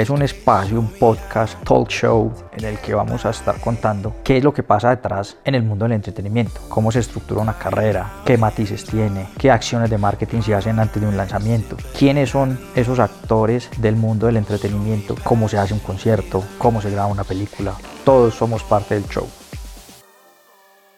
es un espacio, un podcast, talk show en el que vamos a estar contando qué es lo que pasa detrás en el mundo del entretenimiento, cómo se estructura una carrera, qué matices tiene, qué acciones de marketing se hacen antes de un lanzamiento, quiénes son esos actores del mundo del entretenimiento, cómo se hace un concierto, cómo se graba una película. Todos somos parte del show.